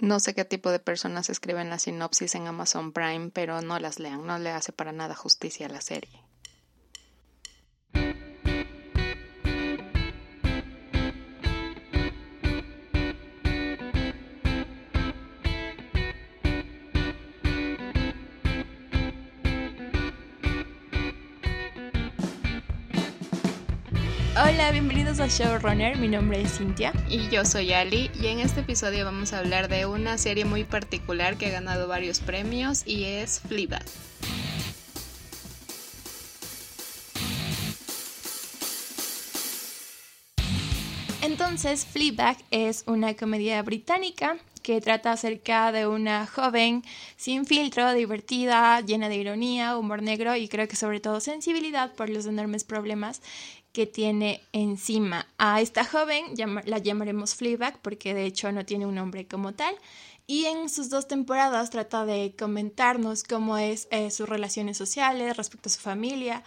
No sé qué tipo de personas escriben la sinopsis en Amazon Prime, pero no las lean, no le hace para nada justicia a la serie. Bienvenidos a Showrunner, mi nombre es Cintia. Y yo soy Ali, y en este episodio vamos a hablar de una serie muy particular que ha ganado varios premios y es Fleabag. Entonces, Fleabag es una comedia británica que trata acerca de una joven sin filtro, divertida, llena de ironía, humor negro y creo que sobre todo sensibilidad por los enormes problemas que tiene encima. A esta joven la llamaremos Fleabag porque de hecho no tiene un nombre como tal. Y en sus dos temporadas trata de comentarnos cómo es eh, sus relaciones sociales respecto a su familia,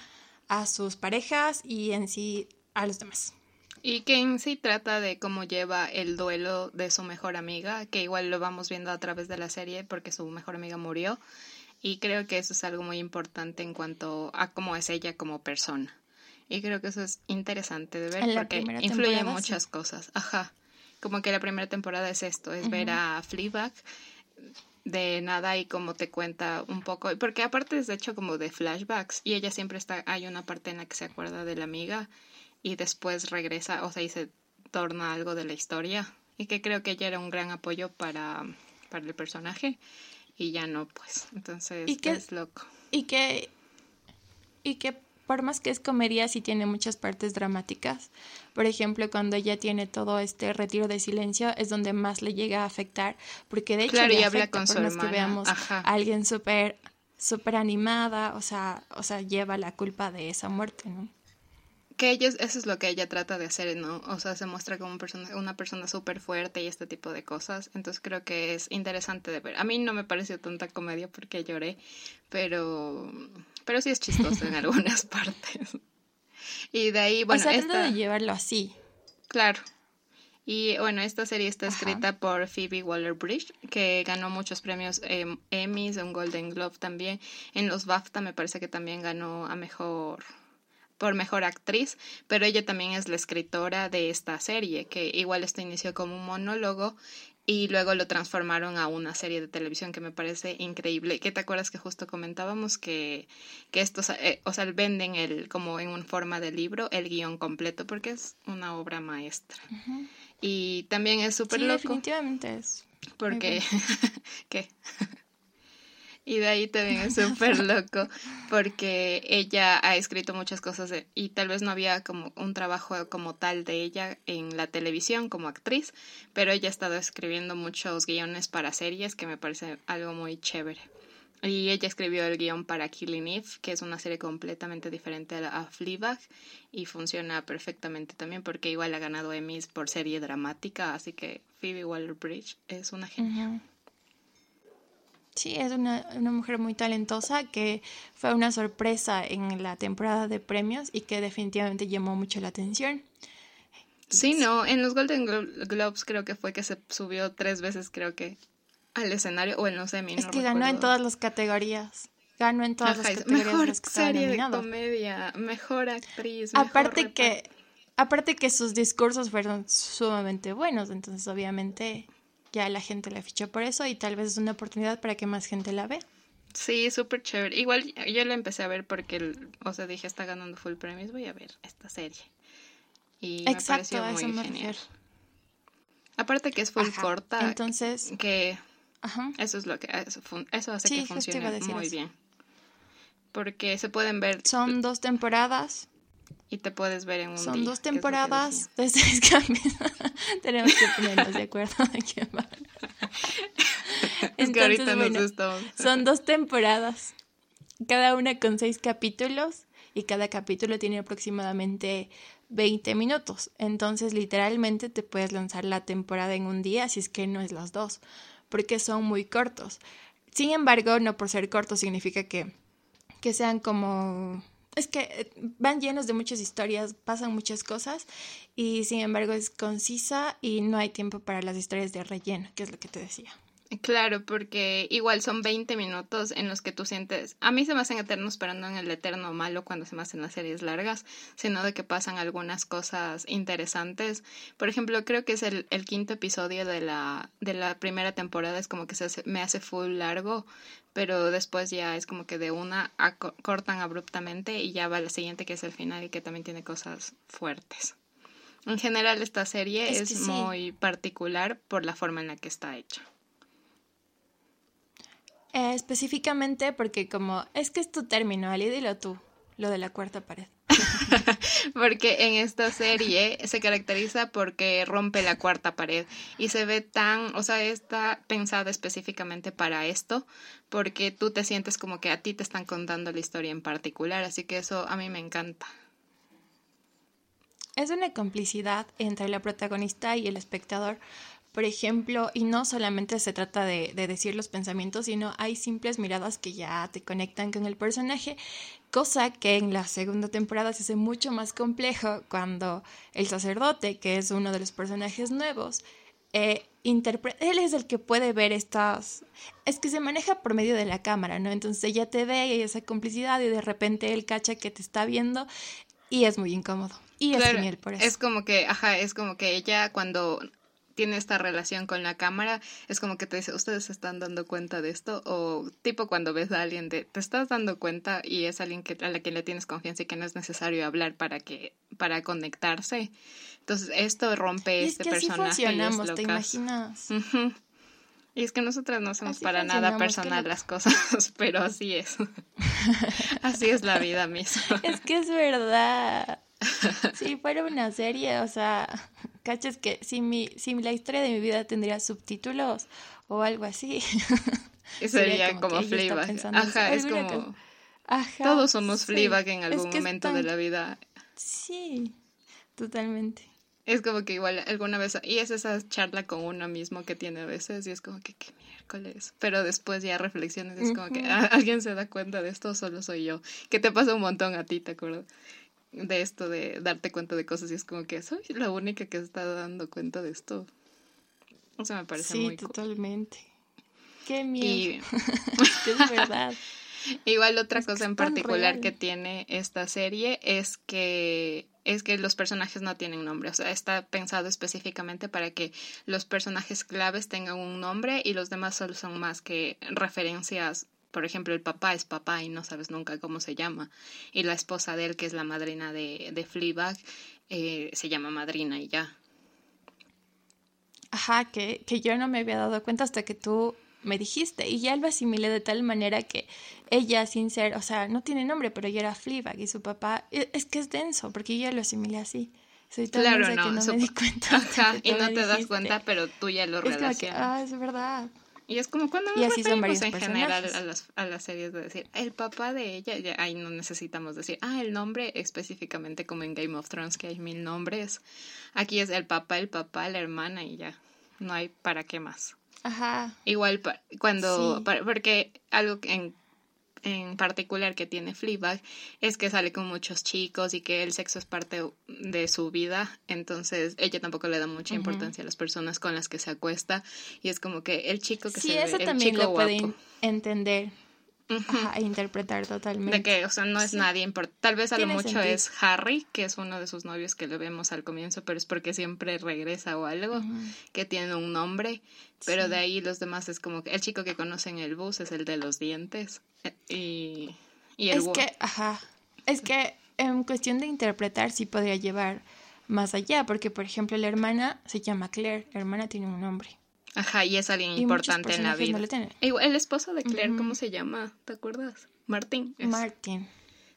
a sus parejas y en sí a los demás. Y que en sí trata de cómo lleva el duelo de su mejor amiga, que igual lo vamos viendo a través de la serie porque su mejor amiga murió. Y creo que eso es algo muy importante en cuanto a cómo es ella como persona. Y creo que eso es interesante de ver porque influye en muchas cosas. Ajá. Como que la primera temporada es esto, es ver a Fleabag de nada y como te cuenta un poco, porque aparte es de hecho como de flashbacks y ella siempre está, hay una parte en la que se acuerda de la amiga y después regresa, o sea, y se torna algo de la historia y que creo que ella era un gran apoyo para, para el personaje y ya no, pues, entonces ¿Y es loco. Y que, y que por más que es comedia, sí tiene muchas partes dramáticas. Por ejemplo, cuando ella tiene todo este retiro de silencio, es donde más le llega a afectar, porque de hecho claro, le habla con su que veamos a alguien súper súper animada, o sea, o sea, lleva la culpa de esa muerte, ¿no? Que ella, eso es lo que ella trata de hacer, ¿no? O sea, se muestra como persona, una persona súper fuerte y este tipo de cosas. Entonces creo que es interesante de ver. A mí no me pareció tanta comedia porque lloré, pero, pero sí es chistoso en algunas partes. Y de ahí, bueno, o sea, esta... de llevarlo así. Claro. Y bueno, esta serie está escrita por Phoebe Waller-Bridge, que ganó muchos premios eh, Emmys, un Golden Globe también. En los BAFTA me parece que también ganó a mejor por mejor actriz, pero ella también es la escritora de esta serie, que igual esto inició como un monólogo y luego lo transformaron a una serie de televisión que me parece increíble. ¿Qué te acuerdas que justo comentábamos que, que estos, eh, o sea, venden el, como en una forma de libro el guion completo porque es una obra maestra. Y también es súper sí, loco. definitivamente es. Porque, ¿qué? Y de ahí también es súper loco porque ella ha escrito muchas cosas y tal vez no había como un trabajo como tal de ella en la televisión como actriz, pero ella ha estado escribiendo muchos guiones para series que me parece algo muy chévere. Y ella escribió el guion para Killing Eve, que es una serie completamente diferente a, Fleabag y funciona perfectamente también porque igual ha ganado Emmys por serie dramática, así que Phoebe Waller-Bridge es una genia. Sí, es una, una, mujer muy talentosa que fue una sorpresa en la temporada de premios y que definitivamente llamó mucho la atención. Sí, no, en los Golden Globes creo que fue que se subió tres veces, creo que, al escenario o en los Emmy. Es que ganó en todas las categorías. Ganó en todas las categorías. Mejor que serie de comedia, mejor actriz. aparte que, aparte que sus discursos fueron sumamente buenos, entonces obviamente ya la gente la fichó por eso y tal vez es una oportunidad para que más gente la vea. Sí, súper chévere. Igual yo la empecé a ver porque, o sea, dije, está ganando full premios, voy a ver esta serie. Y me pareció muy genial. Aparte que es full corta. Entonces. Que eso es lo que. Eso, hace que funcione muy bien. Porque se pueden ver. Son dos temporadas. Y te puedes ver en un Son dos temporadas de seis capítulos. Tenemos que ponernos de acuerdo de va. es que ahorita nos Son dos temporadas. Cada una con seis capítulos. Y cada capítulo tiene aproximadamente 20 minutos. Entonces, literalmente te puedes lanzar la temporada en un día si es que no es las dos. Porque son muy cortos. Sin embargo, no por ser cortos significa que, que sean como es que eh, van llenos de muchas historias, pasan muchas cosas y sin embargo es concisa y no hay tiempo para las historias de relleno, que es lo que te decía. Claro, porque igual son 20 minutos en los que tú sientes, a mí se me hacen eternos, pero no en el eterno malo cuando se me hacen las series largas, sino de que pasan algunas cosas interesantes. Por ejemplo, creo que es el, el quinto episodio de la, de la primera temporada, es como que se me hace full largo, pero después ya es como que de una cortan abruptamente y ya va la siguiente que es el final y que también tiene cosas fuertes. En general esta serie es, muy particular por la forma en la que está hecha. Eh, específicamente porque como es que es tu término, Ali, dilo tú, lo de la cuarta pared. porque en esta serie se caracteriza porque rompe la cuarta pared y se ve tan, o sea, está pensada específicamente para esto, porque tú te sientes como que a ti te están contando la historia en particular, así que eso a mí me encanta. Es una complicidad entre la protagonista y el espectador, por ejemplo, y no solamente se trata de, decir los pensamientos, sino hay simples miradas que ya te conectan con el personaje, cosa que en la segunda temporada se hace mucho más complejo cuando el sacerdote, que es uno de los personajes nuevos, eh, él es el que puede ver estas, es que se maneja por medio de la cámara, ¿no? Entonces ella te ve y hay esa complicidad y de repente él cacha que te está viendo y es muy incómodo. Y es genial por eso. Es como que, ajá, es como que ella cuando tiene esta relación con la cámara, es como que te dice, ¿ustedes se están dando cuenta de esto? O tipo cuando ves a alguien de, te estás dando cuenta y es alguien que, a la que le tienes confianza y que no es necesario hablar para que, para conectarse. Entonces esto rompe este personaje. ¿te imaginas? Y es que nosotras no hacemos para nada personal las cosas, pero así es. así es la vida misma. Es que es verdad. Si fuera una serie, o sea, ¿Cachas que si, mi, si la historia de mi vida tendría subtítulos o algo así? sería, como, Fleabag. Ajá, es como... Ajá, todos somos sí. Fleabag en algún momento de la vida. Sí, totalmente. Es como que igual alguna vez, y es esa charla con uno mismo que tiene a veces, y es como que, ¿qué miércoles? Pero después ya reflexiones, es como que, ¿alguien se da cuenta de esto solo soy yo? Que te pasa un montón a ti, ¿te acuerdas? De esto de darte cuenta de cosas y es como que soy la única que está dando cuenta de esto. O sea, me parece muy Sí, totalmente. Qué miedo. es verdad. Igual otra cosa en particular que tiene esta serie es que es que los personajes no tienen nombre, o sea, está pensado específicamente para que los personajes claves tengan un nombre y los demás solo son más que referencias por ejemplo, el papá es papá y no sabes nunca cómo se llama. Y la esposa de él, que es la madrina de, de Fleabag, eh, se llama madrina y ya. Ajá, que, que yo no me había dado cuenta hasta que tú me dijiste. Y ya lo asimilé de tal manera que ella, sin ser, o sea, no tiene nombre, pero ella era Fleabag y su papá, e, es que es denso, porque yo ya lo asimilé así. Soy tan claro, no, que no me di cuenta. Ajá, y no te das cuenta, pero tú ya lo relacionas. ah, es verdad. Y es como cuando nos referimos en general a las, a las series de decir, el papá de ella, ya, ahí no necesitamos decir, ah, el nombre específicamente como en Game of Thrones, que hay mil nombres. Aquí es el papá, el papá, la hermana y ya. No hay para qué más. Ajá. Igual cuando, porque algo en en particular que tiene Fleabag es que sale con muchos chicos y que el sexo es parte de su vida, entonces ella tampoco le da mucha importancia a las personas con las que se acuesta. Y es como que el chico que sí, se eso ve, también el chico lo pueden entender. E interpretar totalmente. De que, o sea, no es nadie importante. Tal vez a lo mucho es Harry, que es uno de sus novios que lo vemos al comienzo, pero es porque siempre regresa o algo, que tiene un nombre. Pero de ahí los demás es como que el chico que conoce en el bus es el de los dientes. Y, y el es que, ajá, es que en cuestión de interpretar sí podría llevar más allá, porque por ejemplo la hermana se llama Claire, la hermana tiene un nombre. Ajá, y es alguien importante en la vida. el esposo de Claire, ¿cómo se llama? ¿Te acuerdas? Martín. Martín.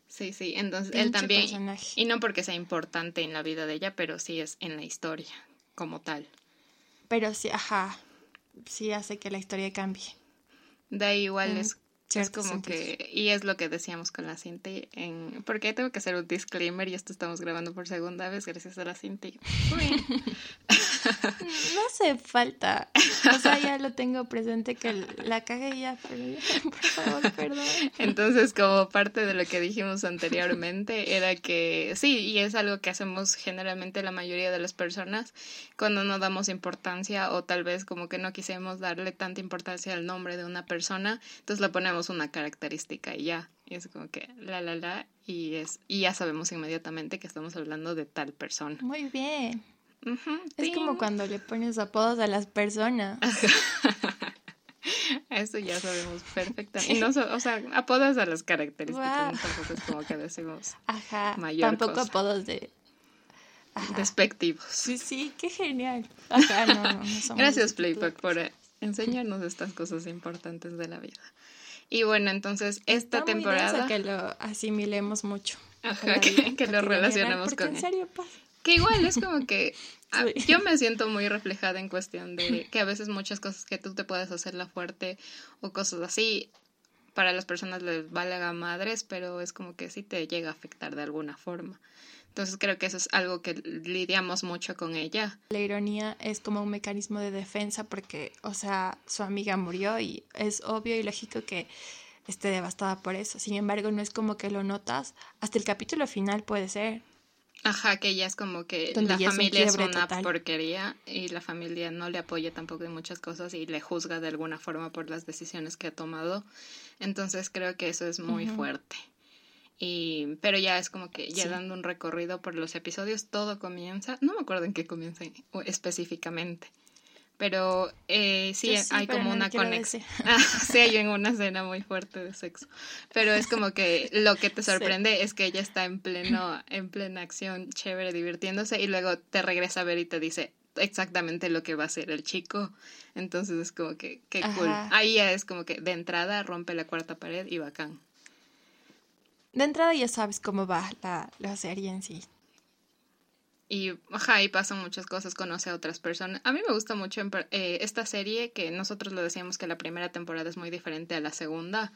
Sí, sí, entonces él también. Y no porque sea importante en la vida de ella, pero sí es en la historia, como tal. Pero sí, ajá, sí hace que la historia cambie. Da igual es es como que, y es lo que decíamos con la cinta, en, porque tengo que hacer un disclaimer y esto estamos grabando por segunda vez gracias a la cinta. no hace falta, o sea, ya solo tengo presente que la cagué ya, pero por favor, perdón. Entonces, como parte de lo que dijimos anteriormente, era que sí, y es algo que hacemos generalmente la mayoría de las personas cuando no damos importancia o tal vez como que no quisimos darle tanta importancia al nombre de una persona, entonces le ponemos una característica y ya. Y es como que la la la y es y ya sabemos inmediatamente que estamos hablando de tal persona. Muy bien es como cuando le pones apodos a las personas. Eso ya sabemos perfectamente. No, o sea, apodos a las características. Tampoco es como que decimos Ajá, Tampoco apodos de... Despectivos. Sí, sí, qué genial. Ajá, no, no, no Gracias, Playpack, por enseñarnos estas cosas importantes de la vida. Y bueno, entonces esta temporada... que lo asimilemos mucho. Ajá, que, lo relacionemos con... En serio Que igual es como que yo me siento muy reflejada en cuestión de que a veces muchas cosas que tú te puedes hacer la fuerte o cosas así, para las personas les valga madres, pero es como que sí te llega a afectar de alguna forma. Entonces creo que eso es algo que lidiamos mucho con ella. La ironía es como un mecanismo de defensa porque, o sea, su amiga murió y es obvio y lógico que esté devastada por eso. Sin embargo, no es como que lo notas. Hasta el capítulo final puede ser. Ajá, que ya es como que la familia es una porquería y la familia no le apoya tampoco en muchas cosas y le juzga de alguna forma por las decisiones que ha tomado. Entonces creo que eso es muy fuerte. Y, pero ya es como que ya dando un recorrido por los episodios, todo comienza, no me acuerdo en qué comienza específicamente, pero eh, sí, hay como una conexión. Ah, sí, hay una escena muy fuerte de sexo. Pero es como que lo que te sorprende es que ella está en pleno, en plena acción, chévere, divirtiéndose, y luego te regresa a ver y te dice exactamente lo que va a hacer el chico. Entonces es como que, qué cool. Ahí ya es como que de entrada rompe la cuarta pared y bacán. De entrada ya sabes cómo va la, la serie en sí. Y, ajá, y pasan muchas cosas, conoce a otras personas. A mí me gusta mucho eh, esta serie, que nosotros lo decíamos que la primera temporada es muy diferente a la segunda.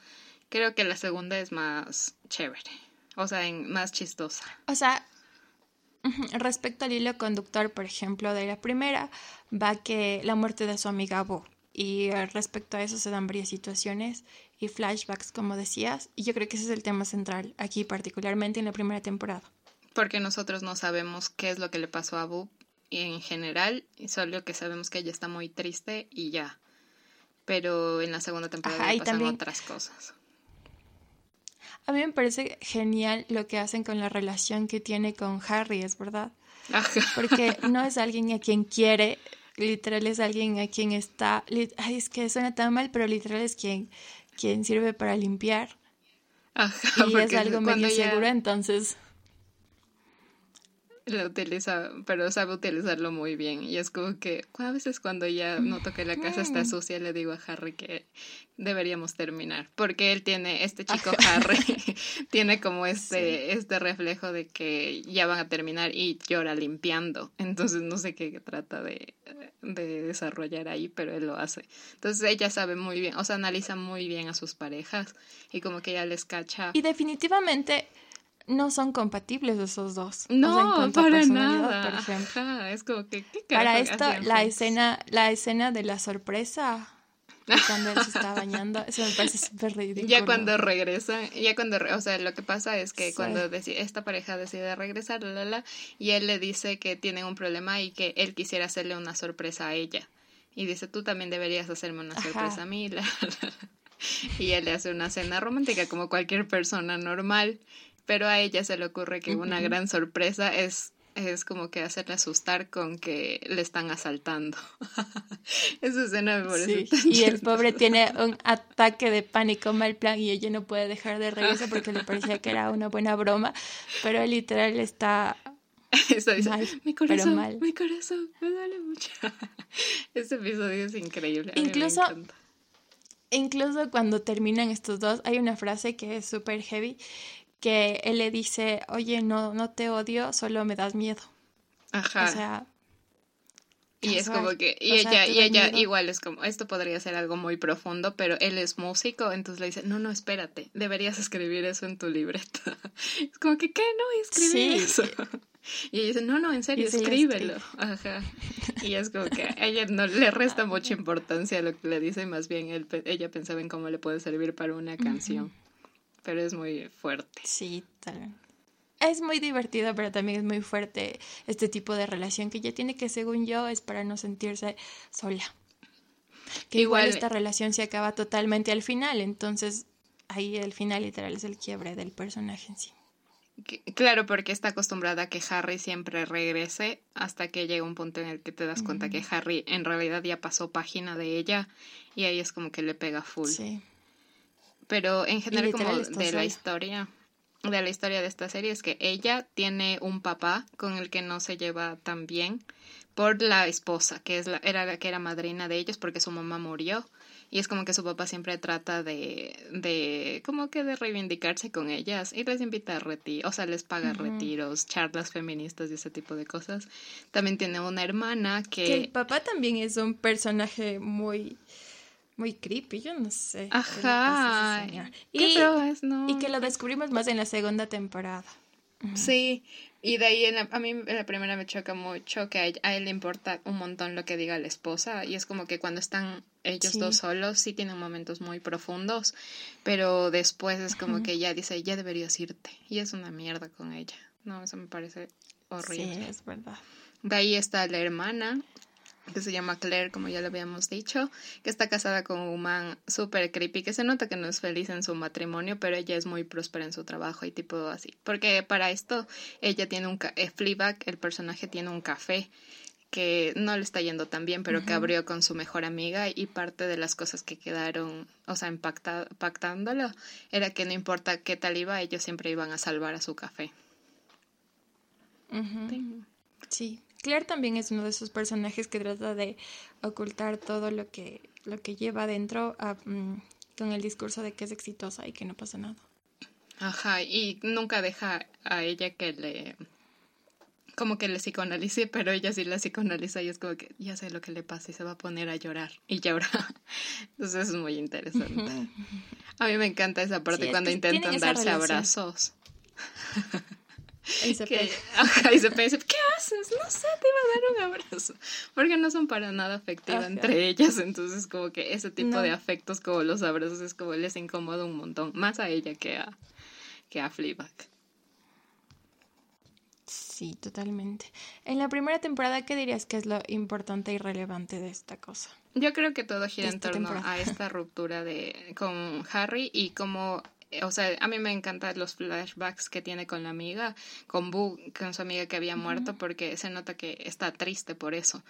Creo que la segunda es más chévere, o sea, más chistosa. O sea, respecto al hilo conductor, por ejemplo, de la primera, va que la muerte de su amiga Bo. Y eh, respecto a eso se dan varias situaciones y flashbacks, como decías. Y yo creo que ese es el tema central aquí, particularmente en la primera temporada porque nosotros no sabemos qué es lo que le pasó a Boo en general, solo que sabemos que ella está muy triste y ya. Pero en la segunda temporada pasan otras cosas. A mí me parece genial lo que hacen con la relación que tiene con Harry, es verdad. Porque no es alguien a quien quiere, literal es alguien a quien está, ay, es que suena tan mal, pero literal es quien, quien sirve para limpiar. y es algo medio seguro, entonces lo utiliza, pero sabe utilizarlo muy bien. Y es como que a veces cuando ya noto que la casa está sucia, le digo a Harry que deberíamos terminar. Porque él tiene, este chico Harry, tiene como este, este reflejo de que ya van a terminar y llora limpiando. Entonces no sé qué trata de, de desarrollar ahí, pero él lo hace. Entonces ella sabe muy bien, o sea, analiza muy bien a sus parejas y como que ya les cacha. Y definitivamente no son compatibles esos dos. No, para nada. Por ejemplo. es como que para esto la escena, la escena de la sorpresa cuando él se está bañando, eso me parece súper ridículo. Ya cuando regresa, ya cuando, o sea, lo que pasa es que cuando esta pareja decide regresar, la, la, y él le dice que tienen un problema y que él quisiera hacerle una sorpresa a ella. Y dice, tú también deberías hacerme una sorpresa a mí. La, y él le hace una cena romántica como cualquier persona normal pero a ella se le ocurre que una gran sorpresa es es como que hacerle asustar con que le están asaltando. Esa escena me parece Y el pobre tiene un ataque de pánico mal plan y ella no puede dejar de reírse porque le parecía que era una buena broma, pero literal está Eso dice, mi corazón, mal. mi corazón, me duele mucho. Ese episodio es increíble. Incluso, incluso cuando terminan estos dos, hay una frase que es súper heavy que él le dice, oye, no, no te odio, solo me das miedo. Ajá. O sea, Y es como que, y ella, y ella igual es como, esto podría ser algo muy profundo, pero él es músico, entonces le dice, no, no, espérate, deberías escribir eso en tu libreta. Es como que, ¿qué? No, escribir eso. Y ella dice, no, no, en serio, escríbelo. Ajá. Y es como que a ella no le resta mucha importancia a lo que le dice, más bien él, ella pensaba en cómo le puede servir para una canción. Pero es muy fuerte. Sí, tal es muy divertido, pero también es muy fuerte este tipo de relación que ella tiene que, según yo, es para no sentirse sola. Que igual, esta relación se acaba totalmente al final, entonces ahí el final literal es el quiebre del personaje en sí. Claro, porque está acostumbrada a que Harry siempre regrese hasta que llega un punto en el que te das cuenta que Harry en realidad ya pasó página de ella y ahí es como que le pega full. Sí. Pero en general como de la historia, de la historia de esta serie es que ella tiene un papá con el que no se lleva tan bien por la esposa, que es la, era la que era madrina de ellos porque su mamá murió. Y es como que su papá siempre trata de, de como que de reivindicarse con ellas y les invita a retiros, o sea, les paga retiros, charlas feministas y ese tipo de cosas. También tiene una hermana que... Que el papá también es un personaje muy muy creepy, yo no sé. Ajá. y, y que lo descubrimos más en la segunda temporada. Sí, y de ahí a mí en la primera me choca mucho que a, él le importa un montón lo que diga la esposa y es como que cuando están ellos dos solos sí tienen momentos muy profundos, pero después es como que ella dice, ya deberías irte y es una mierda con ella. No, eso me parece horrible. Sí, es verdad. De ahí está la hermana, que se llama Claire, como ya le habíamos dicho, que está casada con un man súper creepy, que se nota que no es feliz en su matrimonio, pero ella es muy próspera en su trabajo y tipo así. Porque para esto ella tiene un... Eh, Fleabag, el personaje tiene un café que no le está yendo tan bien, pero que abrió con su mejor amiga y parte de las cosas que quedaron, o sea, pactándolo, era que no importa qué tal iba, ellos siempre iban a salvar a su café. Sí. Claire también es uno de esos personajes que trata de ocultar todo lo que, lo que lleva adentro mm, con el discurso de que es exitosa y que no pasa nada. Ajá, y nunca deja a ella que le como que le psicoanalice, pero ella sí la psicoanaliza y es como que ya sé lo que le pasa y se va a poner a llorar y llora. Entonces es muy interesante. A mí me encanta esa parte cuando intentan darse abrazos. Y se que, ajá, y se dice, ¿qué haces? No sé, te iba a dar un abrazo. Porque no son para nada afectivas entre ellas. Entonces, como que ese tipo de afectos como los abrazos es como les incomoda un montón. Más a ella que a, que a Fleabag. Sí, totalmente. En la primera temporada, ¿qué dirías que es lo importante y relevante de esta cosa? Yo creo que todo gira en torno a esta ruptura de con Harry y cómo o sea, a mí me encantan los flashbacks que tiene con la amiga, con Boo, con su amiga que había muerto, porque se nota que está triste por eso.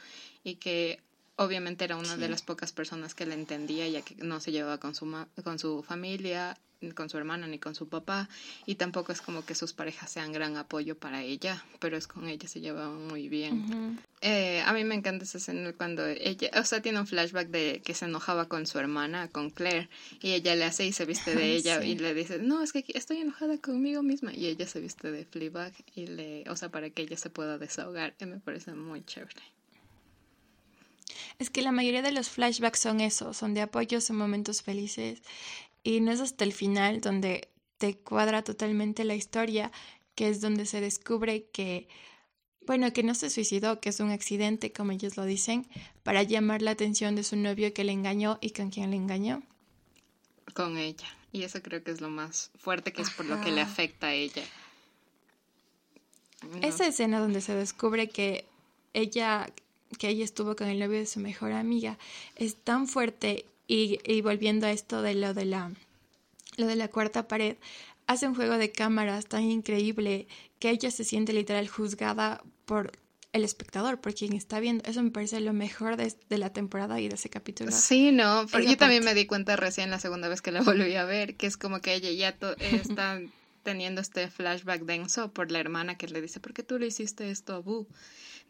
Y que obviamente era una de las pocas personas que la entendía ya que no se llevaba con su, con su familia con su hermana ni con su papá y tampoco es como que sus parejas sean gran apoyo para ella, pero es con ella se lleva muy bien. eh, a mí me encanta esa escena cuando ella, o sea, tiene un flashback de que se enojaba con su hermana, con Claire, y ella le hace y se viste de ella y le dice, no, es que estoy enojada conmigo misma y ella se viste de Fleabag y le, o sea, para que ella se pueda desahogar, y me parece muy chévere. Es que la mayoría de los flashbacks son eso, son de apoyo, son momentos felices y no es hasta el final donde te cuadra totalmente la historia, que es donde se descubre que, bueno, que no se suicidó, que es un accidente, como ellos lo dicen, para llamar la atención de su novio que le engañó y con quien le engañó. Con ella. Y eso creo que es lo más fuerte, que es por lo que le afecta a ella. Esa escena donde se descubre que ella, que ella estuvo con el novio de su mejor amiga, es tan fuerte y, volviendo a esto de lo de la lo de la cuarta pared, hace un juego de cámaras tan increíble que ella se siente literal juzgada por el espectador, por quien está viendo. Eso me parece lo mejor de, la temporada y de ese capítulo. Sí, no, porque yo también me di cuenta recién la segunda vez que la volví a ver, que es como que ella ya está teniendo este flashback denso por la hermana que le dice, ¿por qué tú le hiciste esto a Boo?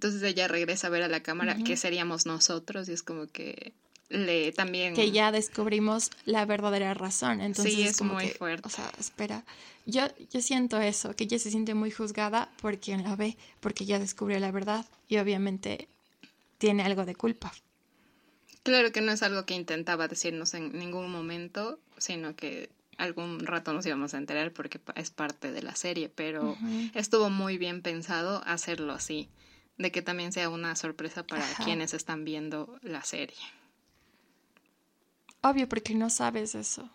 Entonces ella regresa a ver a la cámara, que seríamos nosotros, y es como que le también que ya descubrimos la verdadera razón. Entonces sí, es, muy fuerte. o sea espera. Yo yo siento eso que ella se siente muy juzgada por quien la ve porque ya descubrió la verdad y obviamente tiene algo de culpa. Claro que no es algo que intentaba decirnos en ningún momento, sino que algún rato nos íbamos a enterar porque es parte de la serie, pero estuvo muy bien pensado hacerlo así, de que también sea una sorpresa para quienes están viendo la serie. Obvio, porque no sabes eso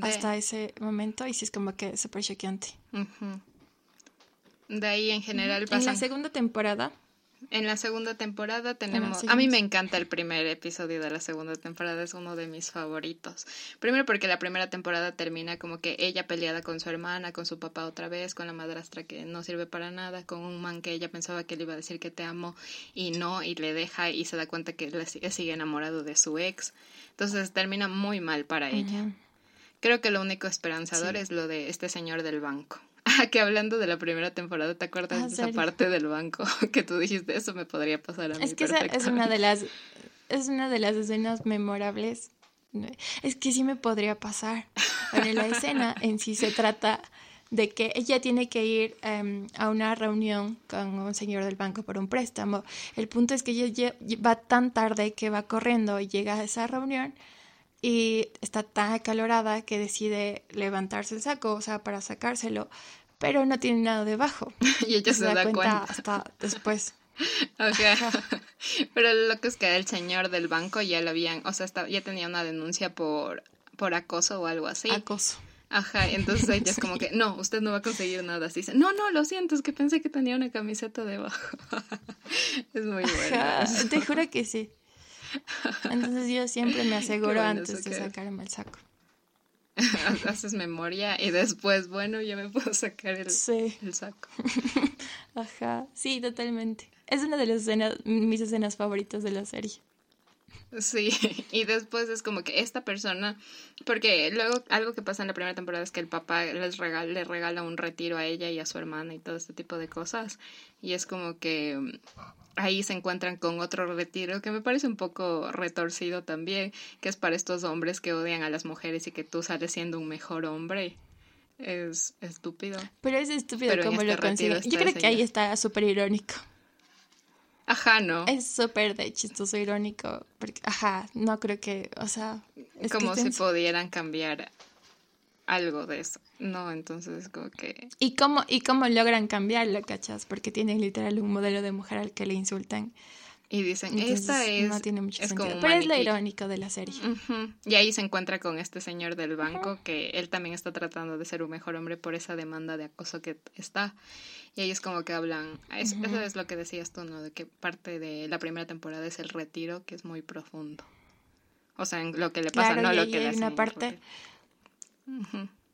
hasta ese momento y sí es como que súper choqueante. De ahí en general En la segunda temporada. En la segunda temporada tenemos... A mí me encanta el primer episodio de la segunda temporada, es uno de mis favoritos. Primero porque la primera temporada termina como que ella peleada con su hermana, con su papá otra vez, con la madrastra que no sirve para nada, con un man que ella pensaba que le iba a decir que te amo y no, y le deja y se da cuenta que sigue enamorado de su ex. Entonces termina muy mal para ella. Creo que lo único esperanzador es lo de este señor del banco. Ah, que hablando de la primera temporada, ¿te acuerdas ah, de esa parte del banco que tú dijiste eso me podría pasar a mí? Es que esa es una de las es una de las escenas memorables. Es que sí me podría pasar. Bueno, la escena en sí se trata de que ella tiene que ir em, a una reunión con un señor del banco por un préstamo. El punto es que ella va tan tarde que va corriendo y llega a esa reunión y está tan acalorada que decide levantarse el saco, o sea, para sacárselo, pero no tiene nada debajo. y ella se, da, cuenta, hasta después. Okay. Pero lo que es que el señor del banco ya lo habían, o sea, ya tenía una denuncia por, por acoso o algo así. Acoso. Ajá, entonces ella es como que, no, usted no va a conseguir nada. Así dice, no, no, lo siento, es que pensé que tenía una camiseta debajo. es muy bueno. Te juro que sí. Entonces yo siempre me aseguro antes de sacarme el saco. Haces memoria y después, bueno, ya me puedo sacar el, el saco. Ajá, sí, totalmente. Es una de las escenas, mis escenas favoritas de la serie. Sí, y después es como que esta persona, porque luego algo que pasa en la primera temporada es que el papá les regala, le regala un retiro a ella y a su hermana y todo este tipo de cosas, y es como que ahí se encuentran con otro retiro que me parece un poco retorcido también, que es para estos hombres que odian a las mujeres y que tú sales siendo un mejor hombre. Es estúpido. Pero es estúpido como lo consigue. Yo creo que ahí está súper irónico. Ajá, ¿no? Es súper de chistoso, irónico. Porque, ajá, no creo que, o sea... como si pudieran cambiar algo de eso. No, entonces como que... ¿Y cómo, ¿Y cómo logran cambiarlo, cachas? Porque tienen literal un modelo de mujer al que le insultan. Y dicen, esta es... No tiene mucho sentido. Pero es lo irónico de la serie. Y ahí se encuentra con este señor del banco, que él también está tratando de ser un mejor hombre por esa demanda de acoso que está. Y ahí es como que hablan... Eso, es lo que decías tú, ¿no? De que parte de la primera temporada es el retiro, que es muy profundo. O sea, en lo que le pasa, no lo que le hay una parte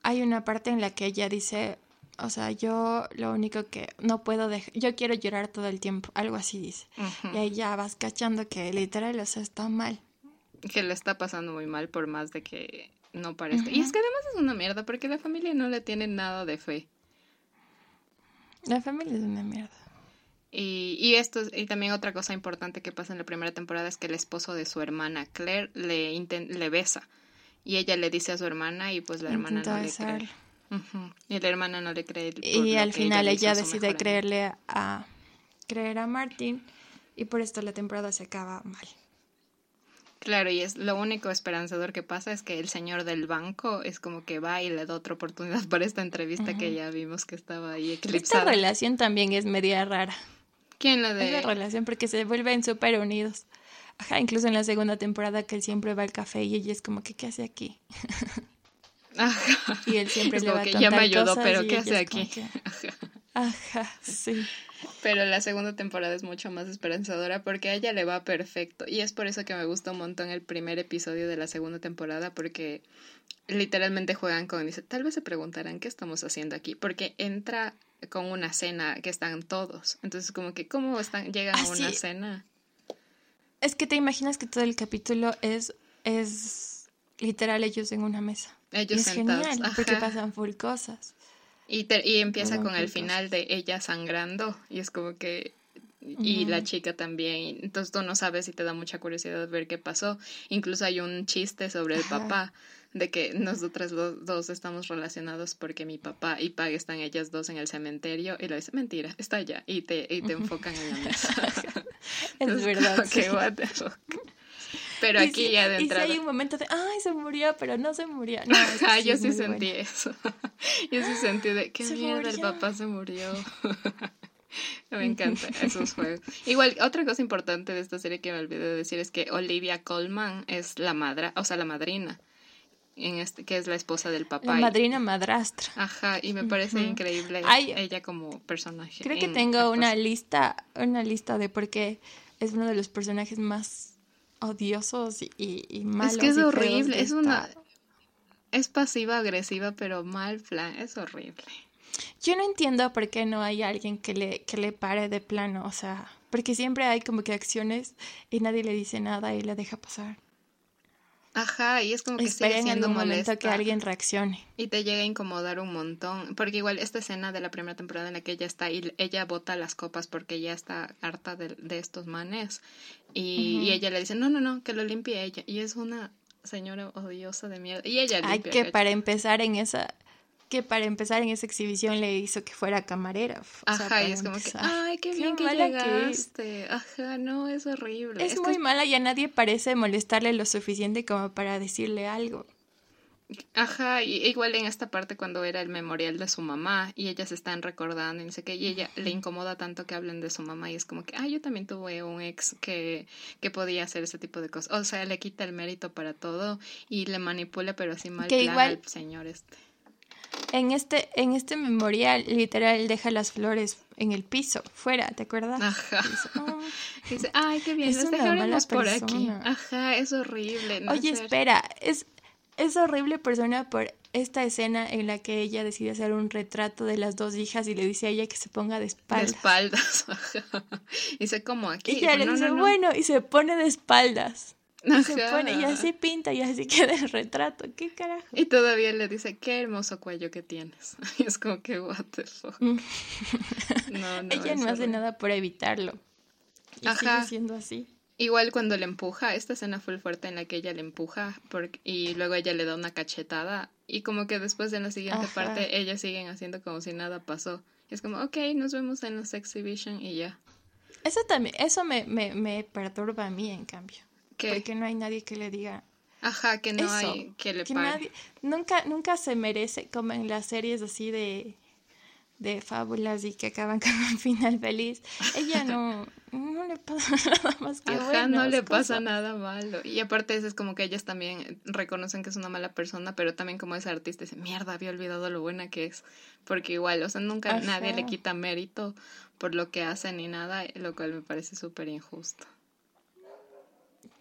hay una parte en la que ella dice, o sea, yo lo único que no puedo dejar, yo quiero llorar todo el tiempo, algo así dice. Y ahí ya vas cachando que literal, o sea, está mal. Que le está pasando muy mal por más de que no parezca. Y es que además es una mierda porque la familia no le tiene nada de fe. La familia es una mierda. Y, y esto y también otra cosa importante que pasa en la primera temporada es que el esposo de su hermana Claire le, le besa y ella le dice a su hermana y pues la hermana no le cree. Y la hermana no le cree. Y al final ella, decide creerle a creer a Martin y por esto la temporada se acaba mal. Claro, y es lo único esperanzador que pasa es que el señor del banco es como que va y le da otra oportunidad para esta entrevista que ya vimos que estaba ahí eclipsada. Esta relación también es media rara. ¿Quién la de? Esa relación porque se vuelven súper unidos. Ajá, incluso en la segunda temporada que él siempre va al café y ella es como que, ¿qué hace aquí? Ajá. Y él siempre le va que ya me ayudó, pero ¿qué hace aquí? Ajá. sí. Pero la segunda temporada es mucho más esperanzadora porque a ella le va perfecto. Y es por eso que me gusta un montón el primer episodio de la segunda temporada porque literalmente juegan con... Dice, tal vez se preguntarán qué estamos haciendo aquí. Porque entra con una cena que están todos. Entonces como que, ¿cómo están, llegan a ah, una cena? Es que te imaginas que todo el capítulo es, es literal ellos en una mesa. Ellos es genial porque pasan full cosas. Y, y empieza con el final de ella sangrando y es como que y la chica también. Entonces tú no sabes si te da mucha curiosidad ver qué pasó. Incluso hay un chiste sobre el papá de que nosotras dos estamos relacionados porque mi papá y Pag están ellas dos en el cementerio y lo dice, mentira, está allá y te, y te enfocan en la mesa. es verdad. Pero aquí ya de entrada. Y si hay un momento de, ay, se murió, pero no se murió. No, yo sí sentí eso. yo sí sentí de, qué mierda, el papá se murió. me encanta esos juegos. Igual, otra cosa importante de esta serie que me olvidé de decir es que Olivia Colman es la madra, o sea, la madrina. En este, que es la esposa del papá. La madrina madrastra. Ajá, y me parece increíble ella como personaje. Creo que tengo una lista, una lista de por qué es uno de los personajes más odiosos y, y malos. Es que es horrible, es una... Es pasiva agresiva, pero mal plan, es horrible. Yo no entiendo por qué no hay alguien que le, que le pare de plano, o sea, porque siempre hay como que acciones y nadie le dice nada y le deja pasar. Ajá, y es como que sigue siendo en momento que alguien reaccione. Y te llega a incomodar un montón, porque igual esta escena de la primera temporada en la que ella está y ella bota las copas porque ya está harta de, de estos manes y, y, ella le dice, no, no, no, que lo limpie ella. Y es una señora odiosa de mierda. Y ella limpia. Ay, que para empezar en esa que para empezar en esa exhibición le hizo que fuera camarera. Ajá, y es como que, ay, qué, bien que llegaste. Ajá, no, es horrible. Es, muy mala y a nadie parece molestarle lo suficiente como para decirle algo. Ajá, y igual en esta parte cuando era el memorial de su mamá y ellas están recordando y no sé qué, y ella le incomoda tanto que hablen de su mamá y es como que, ay, yo también tuve un ex que, que podía hacer ese tipo de cosas. O sea, le quita el mérito para todo y le manipula, pero así mal que igual... al señor este en este, en este memorial, literal, deja las flores en el piso, fuera, ¿te acuerdas? Ajá. Dice, ay, qué bien, es una por aquí. Ajá, es horrible. Oye, espera, es, es horrible persona por esta escena en la que ella decide hacer un retrato de las dos hijas y le dice a ella que se ponga de espaldas. De espaldas, ajá. Dice, como aquí? Y ella le dice, bueno, y se pone de espaldas. Y se pone y así pinta y así queda el retrato. ¿Qué carajo? Y todavía le dice, qué hermoso cuello que tienes. Y es como que, what the fuck. Mm. no, no, Ella no hace nada por evitarlo. Y Ajá. sigue siendo así. Igual cuando le empuja, esta escena fue fuerte en la que ella le empuja porque, y luego ella le da una cachetada y como que después en la siguiente parte ellas siguen haciendo como si nada pasó. Y es como, ok, nos vemos en los exhibition y ya. Eso también, eso me, me, me perturba a mí en cambio. Porque no hay nadie que le diga. Ajá, que no hay que le pare. nunca, nunca se merece, como en las series así de, de fábulas y que acaban con un final feliz. Ella no, no le pasa nada más que Ajá, no le pasa nada malo. Y aparte eso es como que ellas también reconocen que es una mala persona, pero también como es artista dice, mierda, había olvidado lo buena que es. Porque igual, o sea, nunca nadie le quita mérito por lo que hace ni nada, lo cual me parece súper injusto.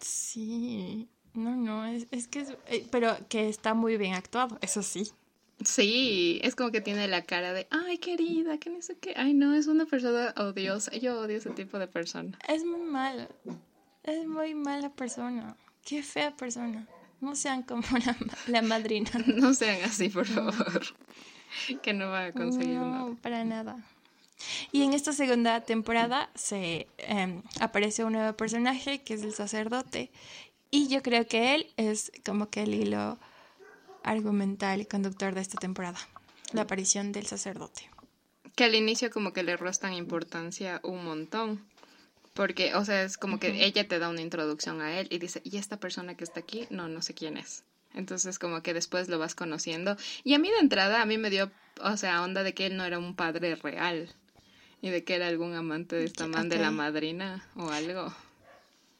Sí, no, no, es, es que es, eh, pero que está muy bien actuado, eso sí. Sí, es como que tiene la cara de, ay, querida, que no sé qué. Ay, no, es una persona odiosa. Yo odio ese tipo de persona. Es muy mala. Es muy mala persona. Qué fea persona. No sean como la, la madrina. No sean así, por favor. que no va a conseguir nada. No, para nada. Y en esta segunda temporada se em, aparece un nuevo personaje que es el sacerdote. Y yo creo que él es como que el hilo argumental y conductor de esta temporada. La aparición del sacerdote. Que al inicio como que le restan importancia un montón. Porque, o sea, es como que ella te da una introducción a él y dice, ¿y esta persona que está aquí? No, no sé quién es. Entonces como que después lo vas conociendo. Y a mí de entrada, a mí me dio, o sea, onda de que él no era un padre real. ¿Y de que era algún amante de esta man de la madrina o algo?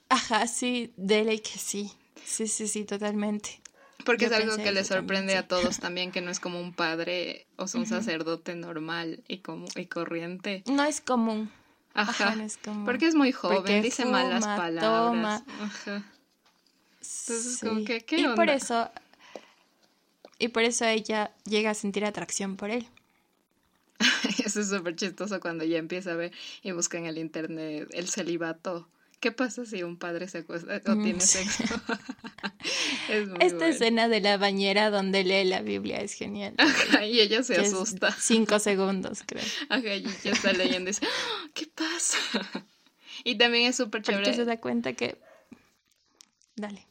Ajá, sí, de que sí. Sí, sí, sí, totalmente. Porque es algo que le sorprende a todos también, que no es como un padre o un sacerdote normal y, como, y corriente. No es común. Ajá, no es común. porque es muy joven, dice malas palabras. Ajá. Entonces, como que, ¿qué y por eso y por eso ella llega a sentir atracción por él. Eso es súper chistoso cuando ya empieza a ver y busca en el internet el celibato. ¿Qué pasa si un padre se acuesta o mm, tiene sexo? Esta escena de la bañera donde lee la Biblia es genial. y ella se asusta. Cinco segundos, creo. Ajá, y ella está leyendo y dice, ¡Ah! ¿qué pasa? Y también es súper chévere. se da cuenta que... Dale.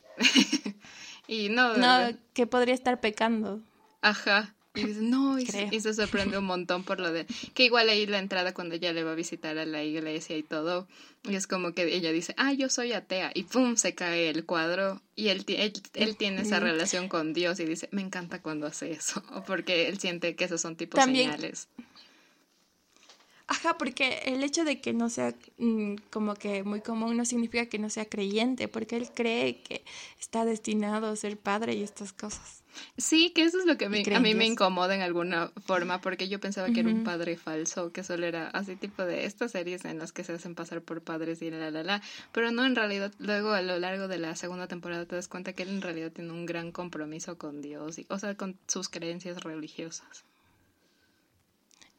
y no... No, que podría estar pecando. Ajá. Y dice, no, y, se sorprende un montón por lo de... Que igual ahí la entrada cuando ella le va a visitar a la iglesia y todo, y es como que ella dice, ah, yo soy atea, y pum, se cae el cuadro, y él, él, tiene esa relación con Dios y dice, me encanta cuando hace eso, porque él siente que esos son tipos También... señales. Ajá, porque el hecho de que no sea mm, como que muy común no significa que no sea creyente, porque él cree que está destinado a ser padre y estas cosas. Sí, que eso es lo que a mí me incomoda en alguna forma, porque yo pensaba que era un padre falso, que solo era así tipo de estas series en las que se hacen pasar por padres y la, la, la, pero no, en realidad, luego a lo largo de la segunda temporada te das cuenta que él en realidad tiene un gran compromiso con Dios, y, o sea, con sus creencias religiosas.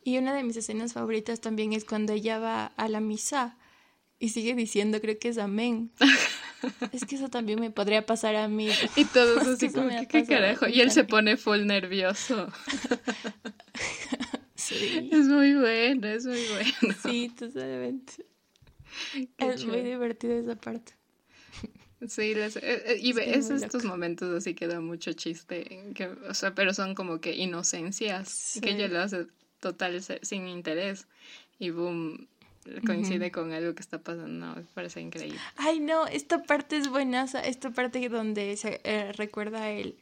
Y una de mis escenas favoritas también es cuando ella va a la misa y sigue diciendo, creo que es amén. es que eso también me podría pasar a mí. Y todos así como, ¿qué, carajo? Y él se pone full nervioso. sí. Es muy bueno, es muy bueno. Sí, totalmente. es muy divertido esa parte. Sí, eh, eh, y ves estos momentos así que da mucho chiste, que, o sea, pero son como que inocencias, que ella lo hace total sin interés y boom, coincide con algo que está pasando, me parece increíble. Ay, no, esta parte es buena, esta parte donde se eh, recuerda el,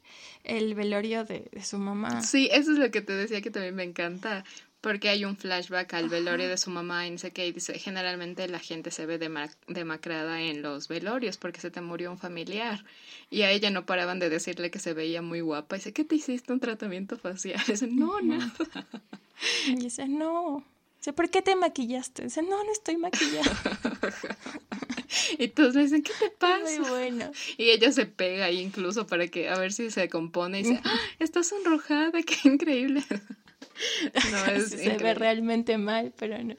el velorio de, su mamá. Sí, eso es lo que te decía que también me encanta, porque hay un flashback al velorio de su mamá y no sé qué, y dice, generalmente la gente se ve demacrada en los velorios porque se te murió un familiar. Y a ella no paraban de decirle que se veía muy guapa. Y dice, ¿qué te hiciste un tratamiento facial? Y dice, no, nada. Y dice, no. Dice, ¿por qué te maquillaste? Dice, no, no estoy maquillada. y todos dicen, ¿qué te pasa? Muy bueno. Y ella se pega ahí incluso para que, a ver si se compone y dice, ¡Ah, estás sonrojada, qué increíble. no, es Se ve realmente mal, pero no.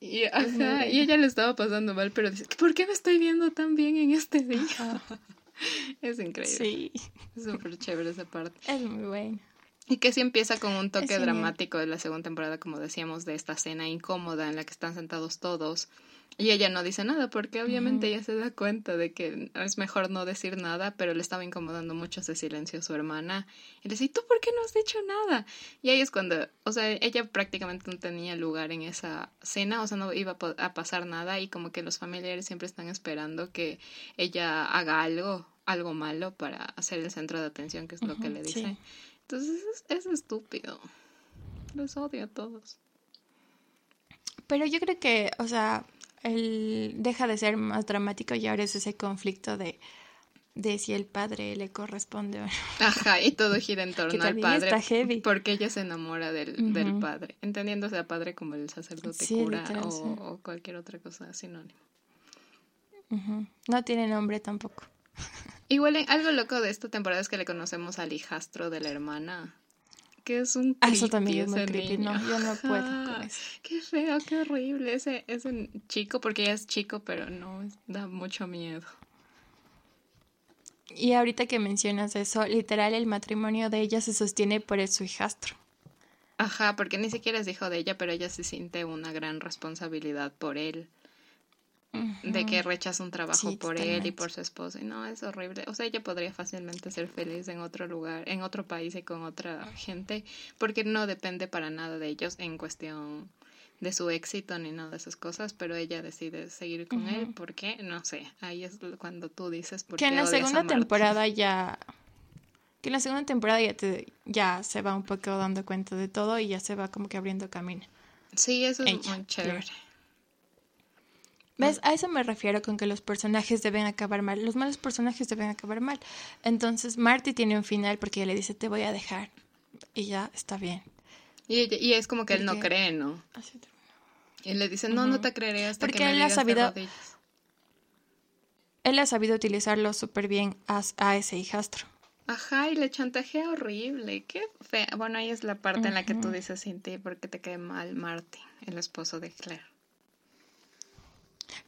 Y, ajá, y ella le estaba pasando mal, pero dice, ¿por qué me estoy viendo tan bien en este día? es increíble. Sí. Es súper chévere esa parte. Es muy bueno. Y que sí empieza con un toque dramático de la segunda temporada, como decíamos, de esta cena incómoda en la que están sentados todos. Y ella no dice nada, porque obviamente ella se da cuenta de que es mejor no decir nada, pero le estaba incomodando mucho ese silencio a su hermana. Y le dice, ¿y tú por qué no has dicho nada? Y ahí es cuando, o sea, ella prácticamente no tenía lugar en esa cena, o sea, no iba a pasar nada y como que los familiares siempre están esperando que ella haga algo, algo malo para hacer el centro de atención, que es lo que le dice. Entonces es, estúpido. Los odio a todos. Pero yo creo que, o sea, él deja de ser más dramático y ahora es ese conflicto de, de si el padre le corresponde o no. Ajá, y todo gira en torno al padre. Porque ella se enamora del, del padre, entendiéndose a padre como el sacerdote cura o, cualquier otra cosa sinónimo. No tiene nombre tampoco. Igual algo loco de esta temporada es que le conocemos al hijastro de la hermana. Que es un ah, Eso también es muy creepy, no, yo no puedo con eso. Qué feo, qué horrible ese, ese chico, porque ella es chico, pero no, da mucho miedo. Y ahorita que mencionas eso, literal el matrimonio de ella se sostiene por su hijastro. Ajá, porque ni siquiera es hijo de ella, pero ella se siente una gran responsabilidad por él de que rechaza un trabajo por él y por su esposa. Y no, es horrible. O sea, ella podría fácilmente ser feliz en otro lugar, en otro país y con otra gente, porque no depende para nada de ellos en cuestión de su éxito ni nada de esas cosas, pero ella decide seguir con él porque, no sé, ahí es cuando tú dices... que en la segunda temporada ya... Que en la segunda temporada ya, te, ya se va un poco dando cuenta de todo y ya se va como que abriendo camino. Sí, eso es muy chévere. ¿Ves? A eso me refiero con que los personajes deben acabar mal. Los malos personajes deben acabar mal. Entonces, Marty tiene un final porque ella le dice, te voy a dejar. Y ya está bien. Y, y es como que él no cree, ¿no? Y le dice, no, no te creeré hasta que me él ha sabido. Él ha sabido utilizarlo súper bien a, a, ese hijastro. Ajá, y le chantajea horrible. Qué fea. Bueno, ahí es la parte en la que tú dices sin ti porque te cae mal Marty, el esposo de Claire.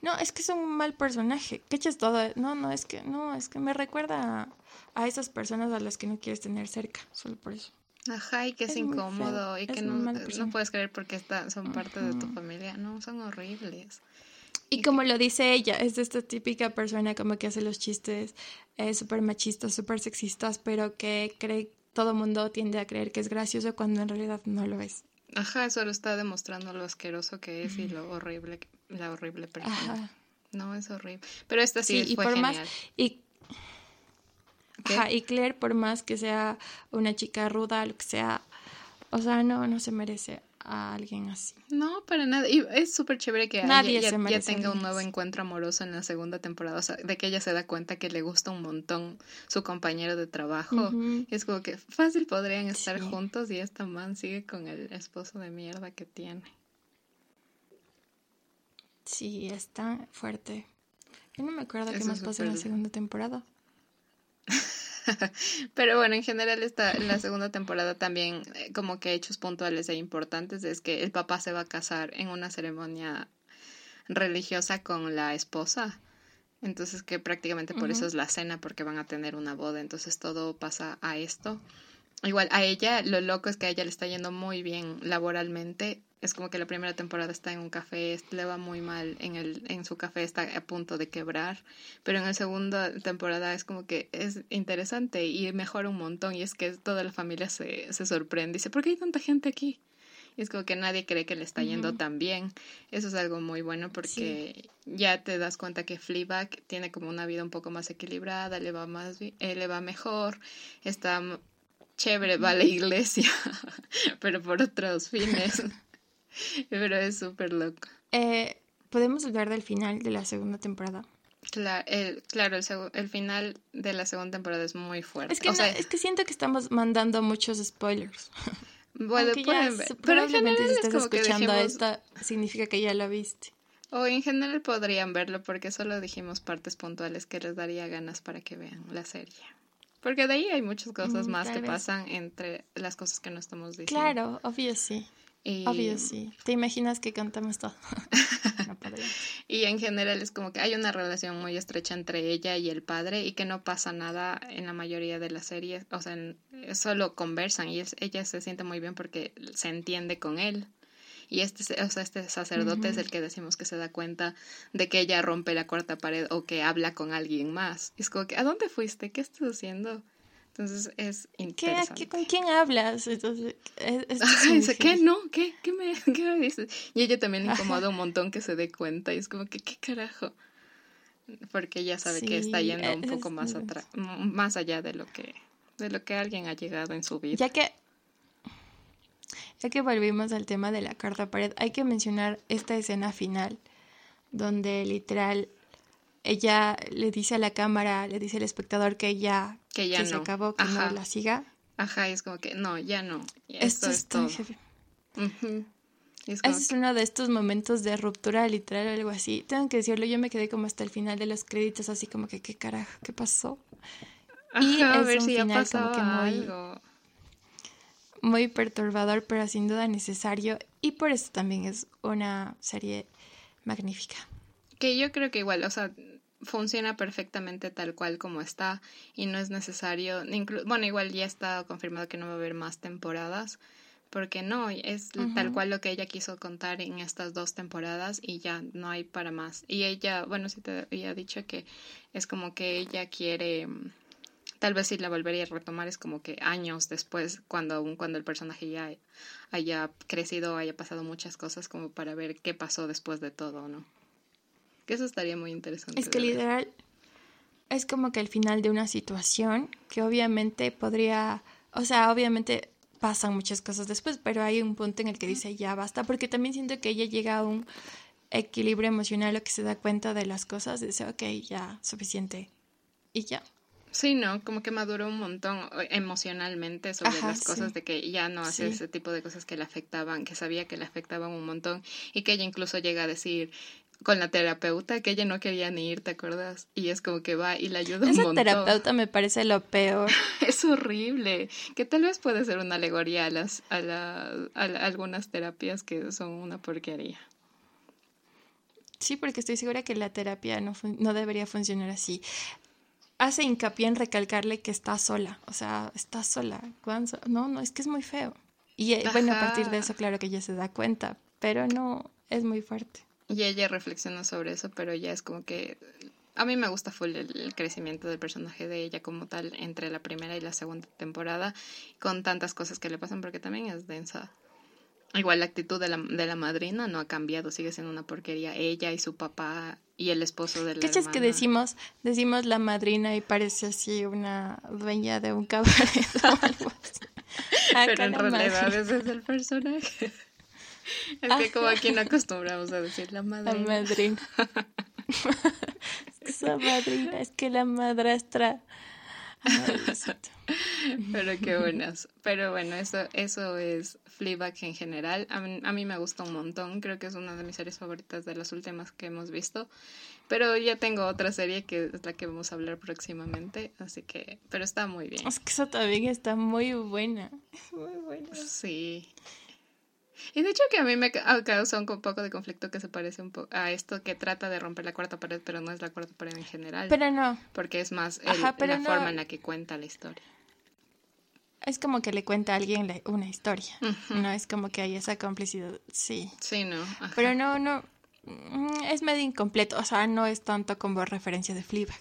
No, es que es un mal personaje. ¿Qué todo? No, no, es que, no, es que me recuerda a, esas personas a las que no quieres tener cerca, solo por eso. Ajá, y que es, incómodo y que no, no puedes creer porque está, son parte de tu familia. No, son horribles. Y como lo dice ella, es de esta típica persona como que hace los chistes eh, súper machistas, súper sexistas, pero que cree, todo mundo tiende a creer que es gracioso cuando en realidad no lo es. Ajá, solo está demostrando lo asqueroso que es y lo horrible, la horrible persona. Ajá. No, es horrible. Pero esta sí, sí y por Más, y, ajá, y Claire, por más que sea una chica ruda, lo que sea, o sea, no, no se merece a alguien así. No, para nada. Y es súper chévere que Nadie ya, ya, tenga un nuevo encuentro amoroso en la segunda temporada. O sea, de que ella se da cuenta que le gusta un montón su compañero de trabajo. Es como que fácil podrían estar juntos y esta man sigue con el esposo de mierda que tiene. Sí, está fuerte. Yo no me acuerdo qué más pasó en la segunda temporada. Pero bueno, en general esta, la segunda temporada también eh, como que hechos puntuales e importantes es que el papá se va a casar en una ceremonia religiosa con la esposa. Entonces que prácticamente por eso es la cena, porque van a tener una boda. Entonces todo pasa a esto. Igual a ella, lo loco es que a ella le está yendo muy bien laboralmente es como que la primera temporada está en un café, le va muy mal en, el, en su café, está a punto de quebrar, pero en la segunda temporada es como que es interesante y mejora un montón y es que toda la familia se, se sorprende, dice, ¿por qué hay tanta gente aquí? Y es como que nadie cree que le está yendo tan bien. Eso es algo muy bueno porque ya te das cuenta que Fleabag tiene como una vida un poco más equilibrada, le va más eh, le va mejor, está chévere, va a la iglesia, pero por otros fines. Pero es súper loco. Eh, ¿Podemos hablar del final de la segunda temporada? Claro, el, claro, el, final de la segunda temporada es muy fuerte. Es que, es que siento que estamos mandando muchos spoilers. Bueno, pueden ver. Probablemente si estás escuchando esto, significa que ya lo viste. O en general podrían verlo porque solo dijimos partes puntuales que les daría ganas para que vean la serie. Porque de ahí hay muchas cosas mm, más que pasan entre las cosas que no estamos diciendo. Claro, obvio sí. Obvio, sí. ¿Te imaginas que cantamos todo? y en general es como que hay una relación muy estrecha entre ella y el padre y que no pasa nada en la mayoría de las series. O sea, solo conversan y ella se siente muy bien porque se entiende con él. Y este, o sea, este sacerdote es el que decimos que se da cuenta de que ella rompe la cuarta pared o que habla con alguien más. Y es como que, ¿a dónde fuiste? ¿Qué estás haciendo? Entonces es interesante. ¿Qué, ¿Con quién hablas? Entonces, dice, ¿qué? ¿No? ¿Qué? ¿Qué me, qué me dices? Y ella también le incomoda un montón que se dé cuenta y es como que, ¿qué carajo? Porque ella sabe que está yendo un poco más atrás, más allá de lo que de lo que alguien ha llegado en su vida. Ya que ya que volvimos al tema de la carta pared, hay que mencionar esta escena final donde literal ella le dice a la cámara, le dice al espectador que ya, que ya se acabó, que no la siga. Ajá, es como que no, ya no. Esto, es todo. es, es uno de estos momentos de ruptura literal o algo así. Tengo que decirlo, yo me quedé como hasta el final de los créditos, así como que, ¿qué carajo? ¿Qué pasó? y es un final como que muy, muy perturbador, pero sin duda necesario. Y por eso también es una serie magnífica. Que yo creo que igual, o sea, funciona perfectamente tal cual como está y no es necesario, bueno, igual ya está confirmado que no va a haber más temporadas, porque no, es tal cual lo que ella quiso contar en estas dos temporadas y ya no hay para más. Y ella, bueno, sí te había dicho que es como que ella quiere, tal vez si la volvería a retomar es como que años después, cuando aún cuando el personaje ya haya crecido, haya pasado muchas cosas como para ver qué pasó después de todo, ¿no? Que eso estaría muy interesante. Es que literal es como que el final de una situación que obviamente podría, o sea, obviamente pasan muchas cosas después, pero hay un punto en el que dice ya basta, porque también siento que ella llega a un equilibrio emocional o que se da cuenta de las cosas, dice, ok, ya, suficiente, y ya. Sí, no, como que maduró un montón emocionalmente sobre las cosas de que ya no hace ese tipo de cosas que le afectaban, que sabía que le afectaban un montón y que ella incluso llega a decir, con la terapeuta que ella no quería ni ir, ¿te acuerdas? Y es como que va y la ayuda un montón. Esa terapeuta me parece lo peor. es horrible. Que tal vez puede ser una alegoría a las a, la, a, algunas terapias que son una porquería. Sí, porque estoy segura que la terapia no, no debería funcionar así. Hace hincapié en recalcarle que está sola. O sea, está sola. No, no, es que es muy feo. Y eh, bueno, a partir de eso, claro que ella se da cuenta, pero no, es muy fuerte. Y ella reflexiona sobre eso, pero ya es como que a mí me gusta full el, crecimiento del personaje de ella como tal entre la primera y la segunda temporada, con tantas cosas que le pasan, porque también es densa. Igual la actitud de la, de la madrina no ha cambiado, sigue siendo una porquería. Ella y su papá y el esposo de la ¿Qué es que decimos, decimos la madrina y parece así una dueña de un cabaret o algo Pero en realidad ese es el personaje. Es que como aquí no acostumbramos a decir la madrina. La madrina. Esa madrina, es que la madrastra. Pero qué buenas. Pero bueno, eso, eso es Fleabag en general. A mí, a mí, me gusta un montón. Creo que es una de mis series favoritas de las últimas que hemos visto. Pero ya tengo otra serie que es la que vamos a hablar próximamente. Así que, pero está muy bien. Es que eso también está muy buena. Muy buena. Sí. Y de hecho que a mí me causa un poco de conflicto que se parece un poco a esto que trata de romper la cuarta pared, pero no es la cuarta pared en general. Pero no. Porque es más la forma en la que cuenta la historia. Es como que le cuenta a alguien una historia. No es como que hay esa complicidad. Sí. Sí, no. Pero no, no. Mm, es medio incompleto. O sea, no es tanto como referencia de Fleabag.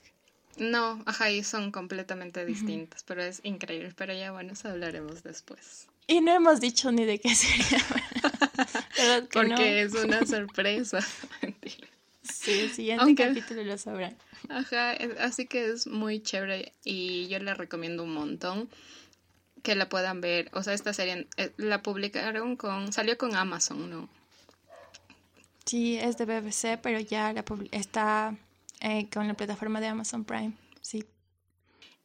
No, ajá, y son completamente distintas, pero es increíble. Pero ya, bueno, eso hablaremos después. Y no hemos dicho ni de qué sería. Porque es una sorpresa. sí, el siguiente capítulo lo sabrán. Ajá, así que es muy chévere y yo la recomiendo un montón que la puedan ver. O sea, esta serie eh, la publicaron con, salió con Amazon, ¿no? Sí, es de BBC, pero ya la está eh, con la plataforma de Amazon Prime, sí.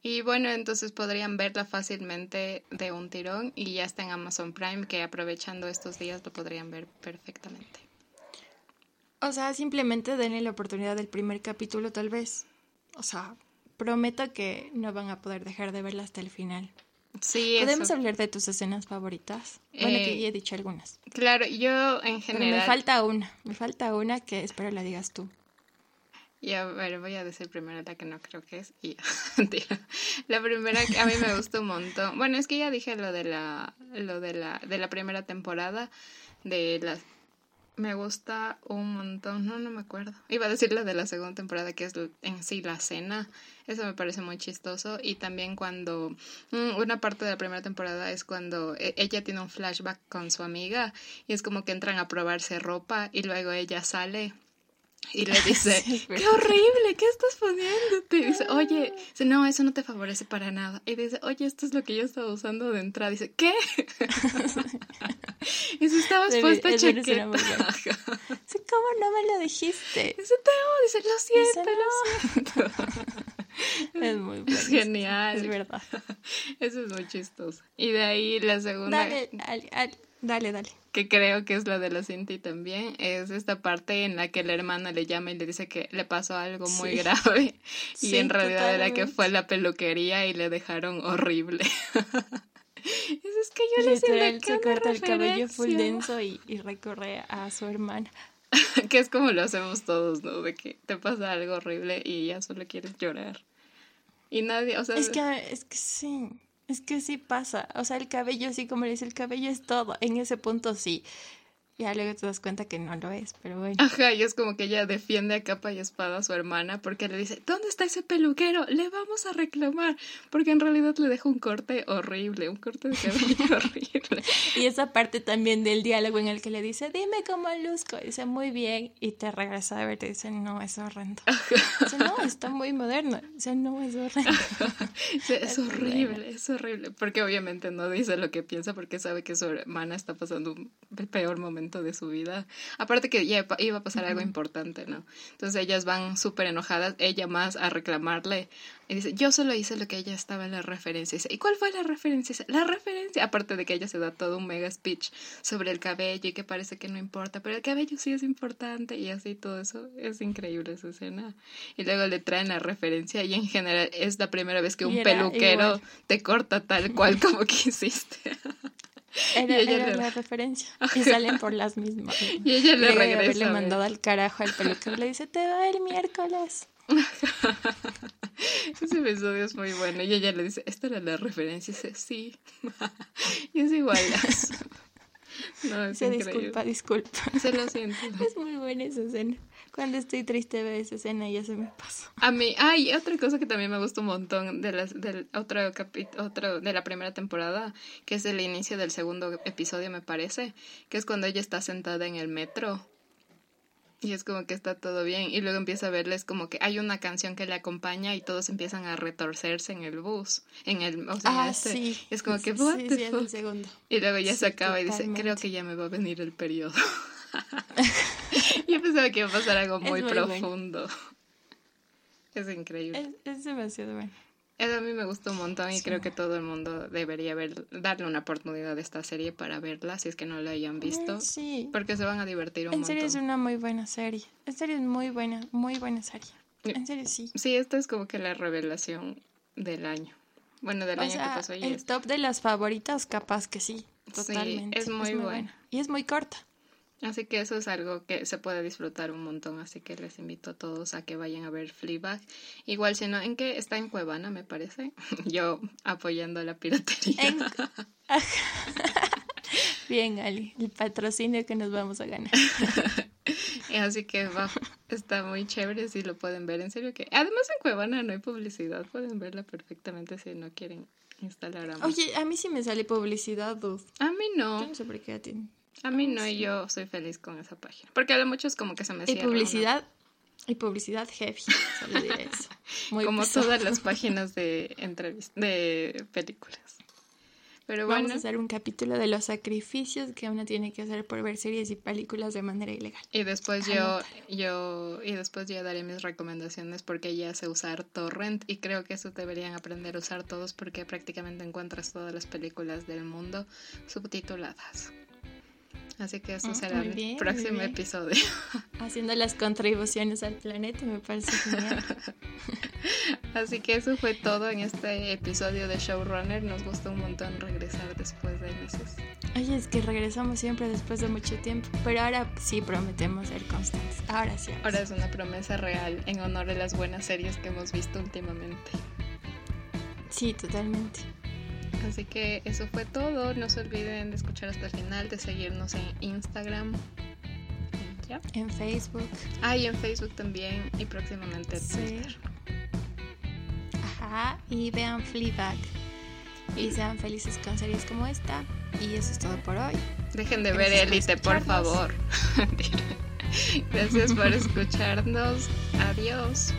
Y bueno, entonces podrían verla fácilmente de un tirón y ya está en Amazon Prime, que aprovechando estos días lo podrían ver perfectamente. O sea, simplemente denle la oportunidad del primer capítulo tal vez. O sea, prometo que no van a poder dejar de verla hasta el final. Sí, ¿Podemos hablar de tus escenas favoritas? Bueno, que ya he dicho algunas. Claro, yo en general... me falta una, me falta una que espero la digas tú. Y a ver, voy a decir primero la que no creo que es. Y la primera que a mí me gustó un montón. Bueno, es que ya dije lo de la, lo de la, de la primera temporada. De las me gusta un montón, no, no me acuerdo. Iba a decir la de la segunda temporada, que es en sí la cena. Eso me parece muy chistoso. Y también cuando mm, una parte de la primera temporada es cuando e, ella tiene un flashback con su amiga y es como que entran a probarse ropa y luego ella sale y le dice, qué horrible, ¿qué estás poniéndote? Y dice, oye, dice, no, eso no te favorece para nada. Y dice, oye, esto es lo que yo estaba usando de entrada. Dice, ¿qué? y si estabas puesta chaqueta. Dice, ¿cómo no me lo dijiste? Dice, te dice, lo siento, lo siento. es muy bueno. Es genial. Es verdad. Eso es muy chistoso. Y de ahí la segunda. Dale, dale, dale. dale que creo que es la de la Cinti también, es esta parte en la que la hermana le llama y le dice que le pasó algo muy grave y en realidad era que fue la peluquería y le dejaron horrible. es que yo le se corta el cabello full denso y, y recorre a su hermana. que es como lo hacemos todos, ¿no? De que te pasa algo horrible y ya solo quieres llorar. Y nadie, o sea... Es que, es que sí. Es que sí pasa. O sea, el cabello, sí, como le dice, el cabello es todo. En ese punto sí. Ya luego te das cuenta que no lo es, pero bueno. Ajá, y es como que ella defiende a capa y espada a su hermana porque le dice, ¿dónde está ese peluquero? Le vamos a reclamar. Porque en realidad le deja un corte horrible, un corte de cabello horrible. Y esa parte también del diálogo en el que le dice, dime cómo luzco. Y dice, muy bien. Y te regresa a ver, te dice, no, es horrendo. Dice, no, está muy moderno. Dice, no, es horrendo. es, horrible, es horrible. Porque obviamente no dice lo que piensa porque sabe que su hermana está pasando el peor momento de su vida. Aparte que ya iba a pasar algo importante, ¿no? Entonces ellas van súper enojadas, ella más a reclamarle y dice, yo solo hice lo que ella estaba en la referencia. ¿y cuál fue la referencia? La referencia, aparte de que ella se da todo un mega speech sobre el cabello y que parece que no importa, pero el cabello sí es importante y así todo eso. Es increíble esa escena. Y luego le traen la referencia y en general es la primera vez que un peluquero te corta tal cual como quisiste. Era, era la referencia. Y salen por las mismas. Y ella le regresa. Le mandado al carajo al peluquero. Le dice, te va el miércoles. Ese episodio es muy bueno. Y ella le dice, ¿esta era la referencia? Y dice, sí. y es igual. No, es Se increíble. disculpa, disculpa. Se lo siento. Es muy buena esa escena. Cuando estoy triste veo esa escena y ya se me pasó. A mí, ay, otra cosa que también me gusta un montón de las, del otro otro de la primera temporada, que es el inicio del segundo episodio, me parece, que es cuando ella está sentada en el metro. Y es como que está todo bien. Y luego empieza a verles como que hay una canción que le acompaña y todos empiezan a retorcerse en el bus. En el, o sea, Ah, este. sí. Es como que, Sí, sí, el segundo. Y luego ya se acaba y dice, creo que ya me va a venir el periodo. Yo pensaba que iba a pasar algo Es muy muy bueno. profundo. Es increíble. Es, es demasiado bueno. Eso a mí me gustó un montón y Sí. creo que todo el mundo debería ver, darle una oportunidad a esta serie para verla si es que no la hayan visto. Sí. Porque se van a divertir un En montón. serio es una muy buena serie. En serio es muy buena, muy buena serie. Sí. En serio sí. Sí, esta es como que la revelación del año. Bueno, del O año sea, que pasó y el este. top de las favoritas, capaz que sí. Sí, Totalmente. es muy buena. Y es muy corta. Así que eso es algo que se puede disfrutar un montón, así que les invito a todos a que vayan a ver Fleabag. Igual si no, ¿en qué? Está en Cuevana, me parece. Yo apoyando la piratería. En- Bien, Ali, el patrocinio que nos vamos a ganar. Así que está muy chévere si lo pueden ver. En serio que. Además en Cuevana no hay publicidad. Pueden verla perfectamente si no quieren instalar a Oye, a mí sí me sale publicidad, dude. A mí Yo no. no sé por qué a ti. A mí no, y yo soy feliz con esa página. Porque a lo mucho es como que se me Y cierra. ¿no? publicidad, y publicidad heavy, solo diré eso. Muy Como pesado. todas las páginas de entrevistas, de películas. Pero Vamos bueno, a hacer un capítulo de los sacrificios que uno tiene que hacer por ver series y películas de manera ilegal. y después yo, yo, y después yo daré mis recomendaciones porque ya sé usar torrent y creo que eso deberían aprender a usar todos porque prácticamente encuentras todas las películas del mundo subtituladas. Así que eso Mm, será el bien, próximo episodio. Haciendo las contribuciones al planeta me parece genial. Así que eso fue todo en este episodio de Showrunner. Nos gustó un montón regresar después de meses. Oye, es que regresamos siempre después de mucho tiempo, pero ahora sí prometemos ser constantes. Ahora sí. ahora sí. es una promesa real en honor a las buenas series que hemos visto últimamente. Sí, totalmente. Así que eso fue todo. No se olviden de escuchar hasta el final, de seguirnos en Instagram. Y ¿Ya? En Facebook. Ah, y en Facebook también. Y próximamente en Sí. Twitter. Ajá. Y vean Fleabag. Y sean felices con series como esta. Y eso es todo por hoy. Dejen de ver Gracias por favor. Gracias por escucharnos. Adiós.